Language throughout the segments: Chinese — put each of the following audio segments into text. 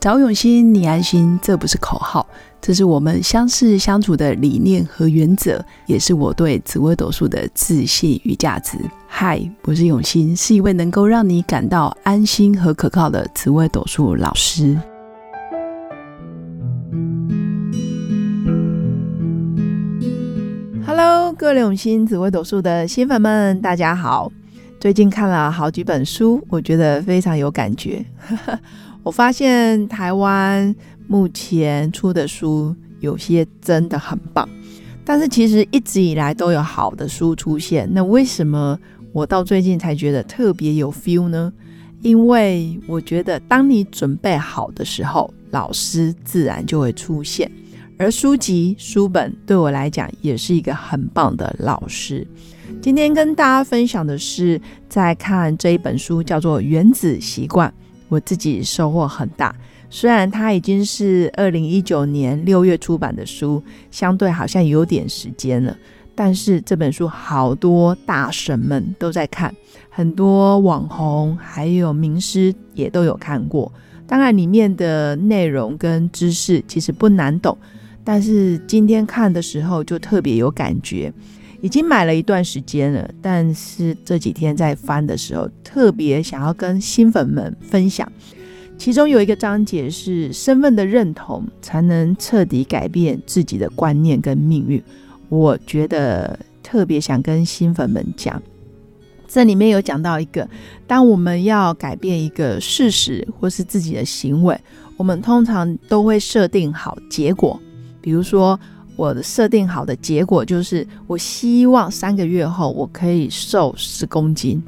找永新，你安心，这不是口号，这是我们相识相处的理念和原则，也是我对紫微斗数的自信与价值。嗨，我是永新，是一位能够让你感到安心和可靠的紫微斗数老师。Hello，各位永新紫微斗数的新粉们，大家好。最近看了好几本书，我觉得非常有感觉。我发现台湾目前出的书有些真的很棒，但是其实一直以来都有好的书出现。那为什么我到最近才觉得特别有 feel 呢？因为我觉得当你准备好的时候，老师自然就会出现。而书籍书本对我来讲也是一个很棒的老师。今天跟大家分享的是，在看这一本书叫做《原子习惯》，我自己收获很大。虽然它已经是二零一九年六月出版的书，相对好像有点时间了，但是这本书好多大神们都在看，很多网红还有名师也都有看过。当然，里面的内容跟知识其实不难懂。但是今天看的时候就特别有感觉，已经买了一段时间了，但是这几天在翻的时候，特别想要跟新粉们分享。其中有一个章节是身份的认同，才能彻底改变自己的观念跟命运。我觉得特别想跟新粉们讲，这里面有讲到一个，当我们要改变一个事实或是自己的行为，我们通常都会设定好结果。比如说，我的设定好的结果就是，我希望三个月后我可以瘦十公斤，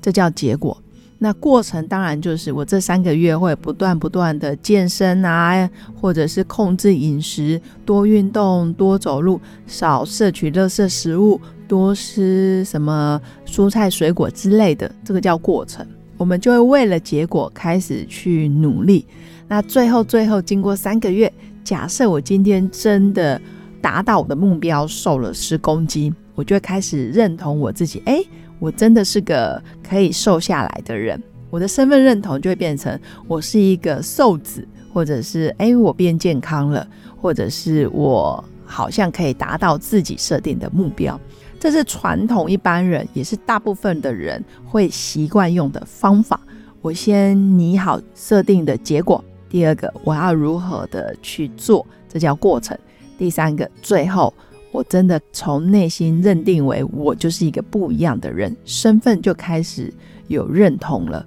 这叫结果。那过程当然就是我这三个月会不断不断的健身啊，或者是控制饮食，多运动，多走路，少摄取垃圾食物，多吃什么蔬菜水果之类的，这个叫过程。我们就会为了结果开始去努力。那最后最后经过三个月。假设我今天真的达到我的目标，瘦了十公斤，我就会开始认同我自己。哎，我真的是个可以瘦下来的人。我的身份认同就会变成我是一个瘦子，或者是哎我变健康了，或者是我好像可以达到自己设定的目标。这是传统一般人，也是大部分的人会习惯用的方法。我先拟好设定的结果。第二个，我要如何的去做，这叫过程。第三个，最后我真的从内心认定为我就是一个不一样的人，身份就开始有认同了。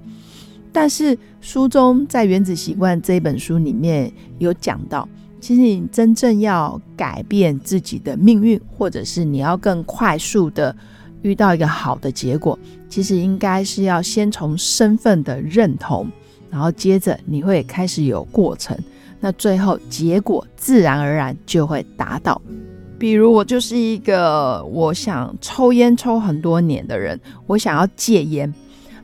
但是书中在《原子习惯》这本书里面有讲到，其实你真正要改变自己的命运，或者是你要更快速的遇到一个好的结果，其实应该是要先从身份的认同。然后接着你会开始有过程，那最后结果自然而然就会达到。比如我就是一个我想抽烟抽很多年的人，我想要戒烟。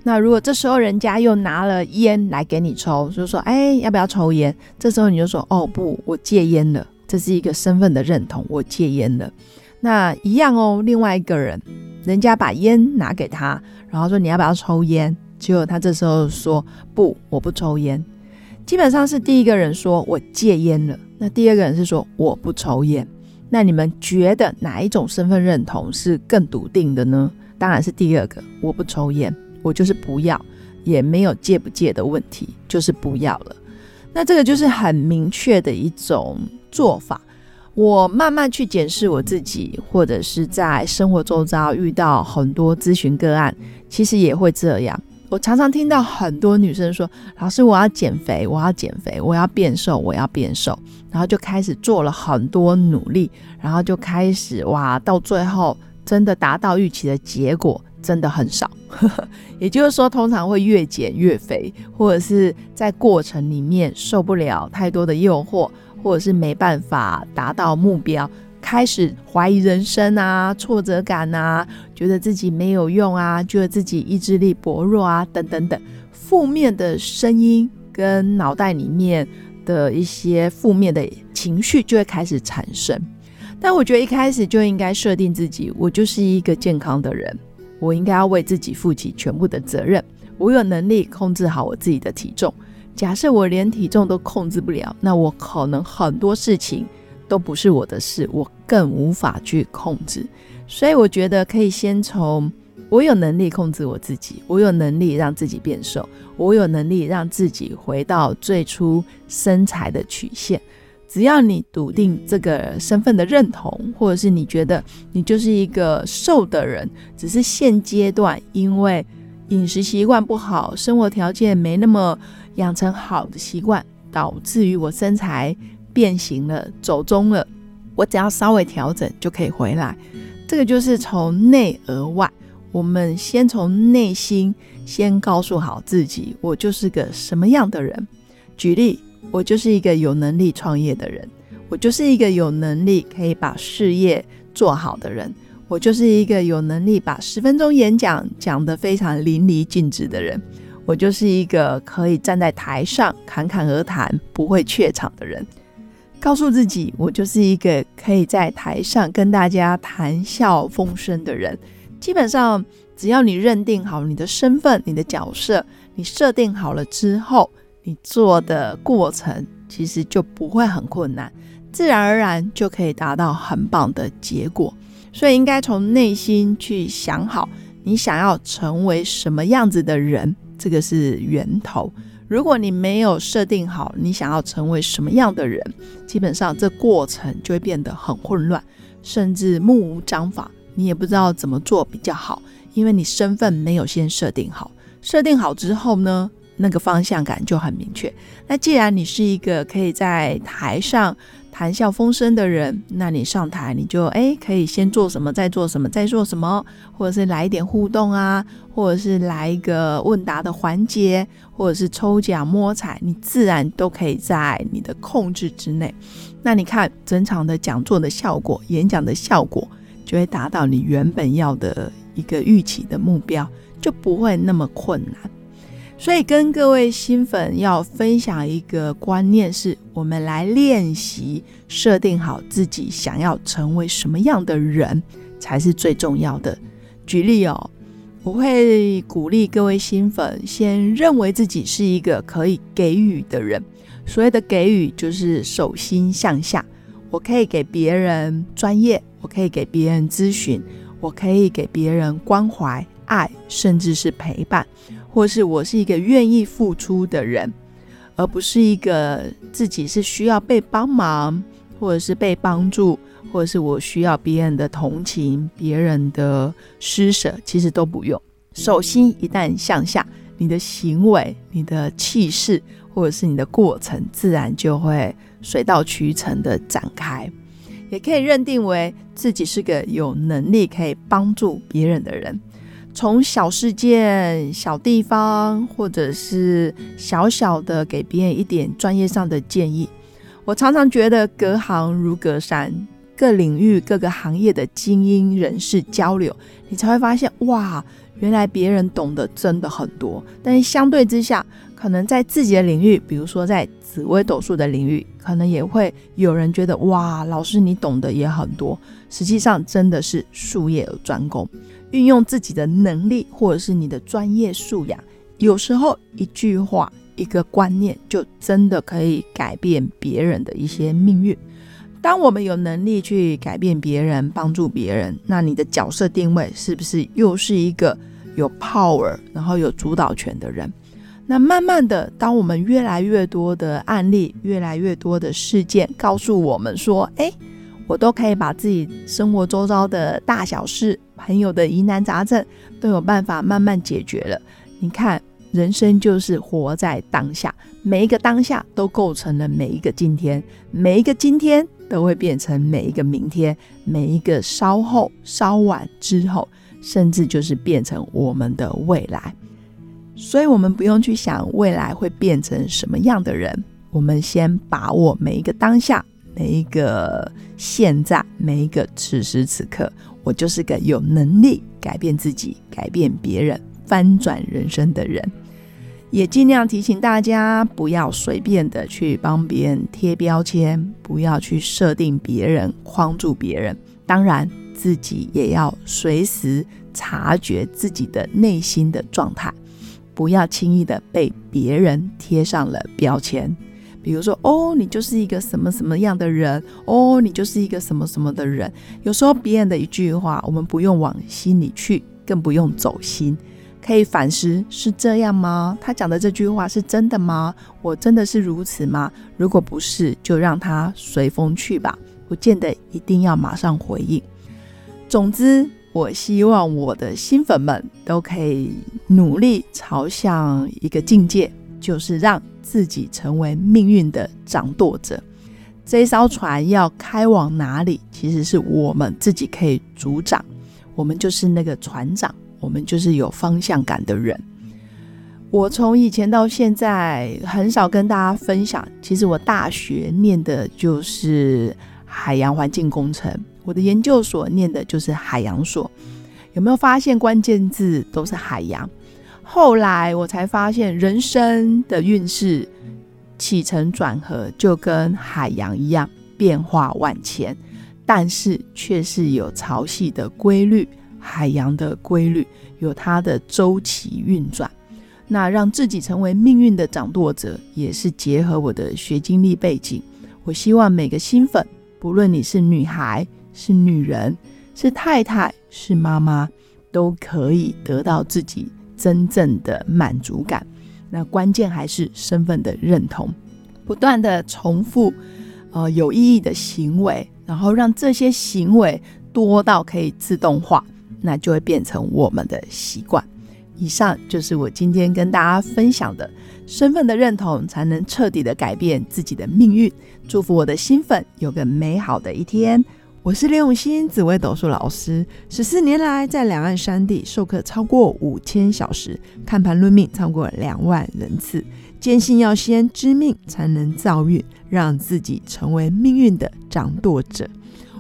那如果这时候人家又拿了烟来给你抽，就说哎要不要抽烟？这时候你就说哦不，我戒烟了。这是一个身份的认同，我戒烟了。那一样哦，另外一个人，人家把烟拿给他，然后说你要不要抽烟？结果他这时候说不，我不抽烟。基本上是第一个人说我戒烟了，那第二个人是说我不抽烟。那你们觉得哪一种身份认同是更笃定的呢？当然是第二个，我不抽烟，我就是不要，也没有戒不戒的问题，就是不要了。那这个就是很明确的一种做法。我慢慢去检视我自己，或者是在生活周遭遇到很多咨询个案，其实也会这样。我常常听到很多女生说：“老师，我要减肥，我要减肥，我要变瘦，我要变瘦。”然后就开始做了很多努力，然后就开始哇，到最后真的达到预期的结果真的很少。也就是说，通常会越减越肥，或者是在过程里面受不了太多的诱惑，或者是没办法达到目标。开始怀疑人生啊，挫折感啊，觉得自己没有用啊，觉得自己意志力薄弱啊，等等等，负面的声音跟脑袋里面的一些负面的情绪就会开始产生。但我觉得一开始就应该设定自己，我就是一个健康的人，我应该要为自己负起全部的责任，我有能力控制好我自己的体重。假设我连体重都控制不了，那我可能很多事情都不是我的事，我更无法去控制。所以我觉得可以先从我有能力控制我自己，我有能力让自己变瘦，我有能力让自己回到最初身材的曲线。只要你笃定这个身份的认同，或者是你觉得你就是一个瘦的人，只是现阶段因为饮食习惯不好，生活条件没那么养成好的习惯，导致于我身材变形了、走中了，我只要稍微调整就可以回来。这个就是从内而外，我们先从内心先告诉好自己，我就是个什么样的人。举例。我就是一个有能力创业的人，我就是一个有能力可以把事业做好的人，我就是一个有能力把十分钟演讲讲得非常淋漓尽致的人，我就是一个可以站在台上侃侃而谈不会怯场的人。告诉自己，我就是一个可以在台上跟大家谈笑风生的人。基本上，只要你认定好你的身份、你的角色，你设定好了之后。你做的过程其实就不会很困难，自然而然就可以达到很棒的结果。所以应该从内心去想好，你想要成为什么样子的人，这个是源头。如果你没有设定好你想要成为什么样的人，基本上这过程就会变得很混乱，甚至目无章法，你也不知道怎么做比较好，因为你身份没有先设定好。设定好之后呢？那个方向感就很明确。那既然你是一个可以在台上谈笑风生的人，那你上台你就哎可以先做什么，再做什么，再做什么，或者是来一点互动啊，或者是来一个问答的环节，或者是抽奖摸彩，你自然都可以在你的控制之内。那你看整场的讲座的效果，演讲的效果就会达到你原本要的一个预期的目标，就不会那么困难。所以跟各位新粉要分享一个观念，是我们来练习设定好自己想要成为什么样的人才是最重要的。举例哦，我会鼓励各位新粉先认为自己是一个可以给予的人。所谓的给予，就是手心向下，我可以给别人专业，我可以给别人咨询，我可以给别人关怀、爱，甚至是陪伴。或是我是一个愿意付出的人，而不是一个自己是需要被帮忙，或者是被帮助，或者是我需要别人的同情、别人的施舍，其实都不用。手心一旦向下，你的行为、你的气势，或者是你的过程，自然就会水到渠成的展开。也可以认定为自己是个有能力可以帮助别人的人。从小事件、小地方，或者是小小的给别人一点专业上的建议，我常常觉得隔行如隔山，各领域、各个行业的精英人士交流，你才会发现，哇，原来别人懂得真的很多。但是相对之下，可能在自己的领域，比如说在紫微斗数的领域，可能也会有人觉得，哇，老师你懂得也很多。实际上，真的是术业有专攻。运用自己的能力，或者是你的专业素养，有时候一句话、一个观念，就真的可以改变别人的一些命运。当我们有能力去改变别人、帮助别人，那你的角色定位是不是又是一个有 power，然后有主导权的人？那慢慢的，当我们越来越多的案例、越来越多的事件告诉我们说：“哎。”我都可以把自己生活周遭的大小事、朋友的疑难杂症，都有办法慢慢解决了。你看，人生就是活在当下，每一个当下都构成了每一个今天，每一个今天都会变成每一个明天，每一个稍后、稍晚之后，甚至就是变成我们的未来。所以，我们不用去想未来会变成什么样的人，我们先把握每一个当下。每一个现在，每一个此时此刻，我就是个有能力改变自己、改变别人、翻转人生的人。也尽量提醒大家，不要随便的去帮别人贴标签，不要去设定别人、框住别人。当然，自己也要随时察觉自己的内心的状态。不要轻易的被别人贴上了标签。比如说，哦，你就是一个什么什么样的人，哦，你就是一个什么什么的人。有时候别人的一句话，我们不用往心里去，更不用走心，可以反思：是这样吗？他讲的这句话是真的吗？我真的是如此吗？如果不是，就让他随风去吧，不见得一定要马上回应。总之，我希望我的新粉们都可以努力朝向一个境界，就是让。自己成为命运的掌舵者，这艘船要开往哪里，其实是我们自己可以主掌。我们就是那个船长，我们就是有方向感的人。我从以前到现在很少跟大家分享，其实我大学念的就是海洋环境工程，我的研究所念的就是海洋所。有没有发现关键字都是海洋？后来我才发现，人生的运势起承转合就跟海洋一样，变化万千，但是却是有潮汐的规律，海洋的规律有它的周期运转。那让自己成为命运的掌舵者，也是结合我的学经历背景。我希望每个新粉，不论你是女孩、是女人、是太太、是妈妈，都可以得到自己。真正的满足感，那关键还是身份的认同，不断的重复，呃，有意义的行为，然后让这些行为多到可以自动化，那就会变成我们的习惯。以上就是我今天跟大家分享的，身份的认同才能彻底的改变自己的命运。祝福我的新粉有个美好的一天。我是刘永新，紫微斗数老师。十四年来，在两岸三地授课超过五千小时，看盘论命超过两万人次。坚信要先知命，才能造运，让自己成为命运的掌舵者。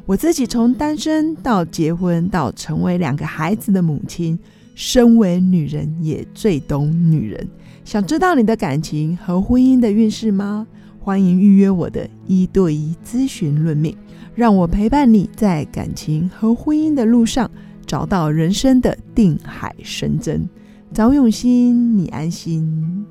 我自己从单身到结婚，到成为两个孩子的母亲，身为女人也最懂女人。想知道你的感情和婚姻的运势吗？欢迎预约我的一对一咨询论命。让我陪伴你在感情和婚姻的路上，找到人生的定海神针。早永心，你安心。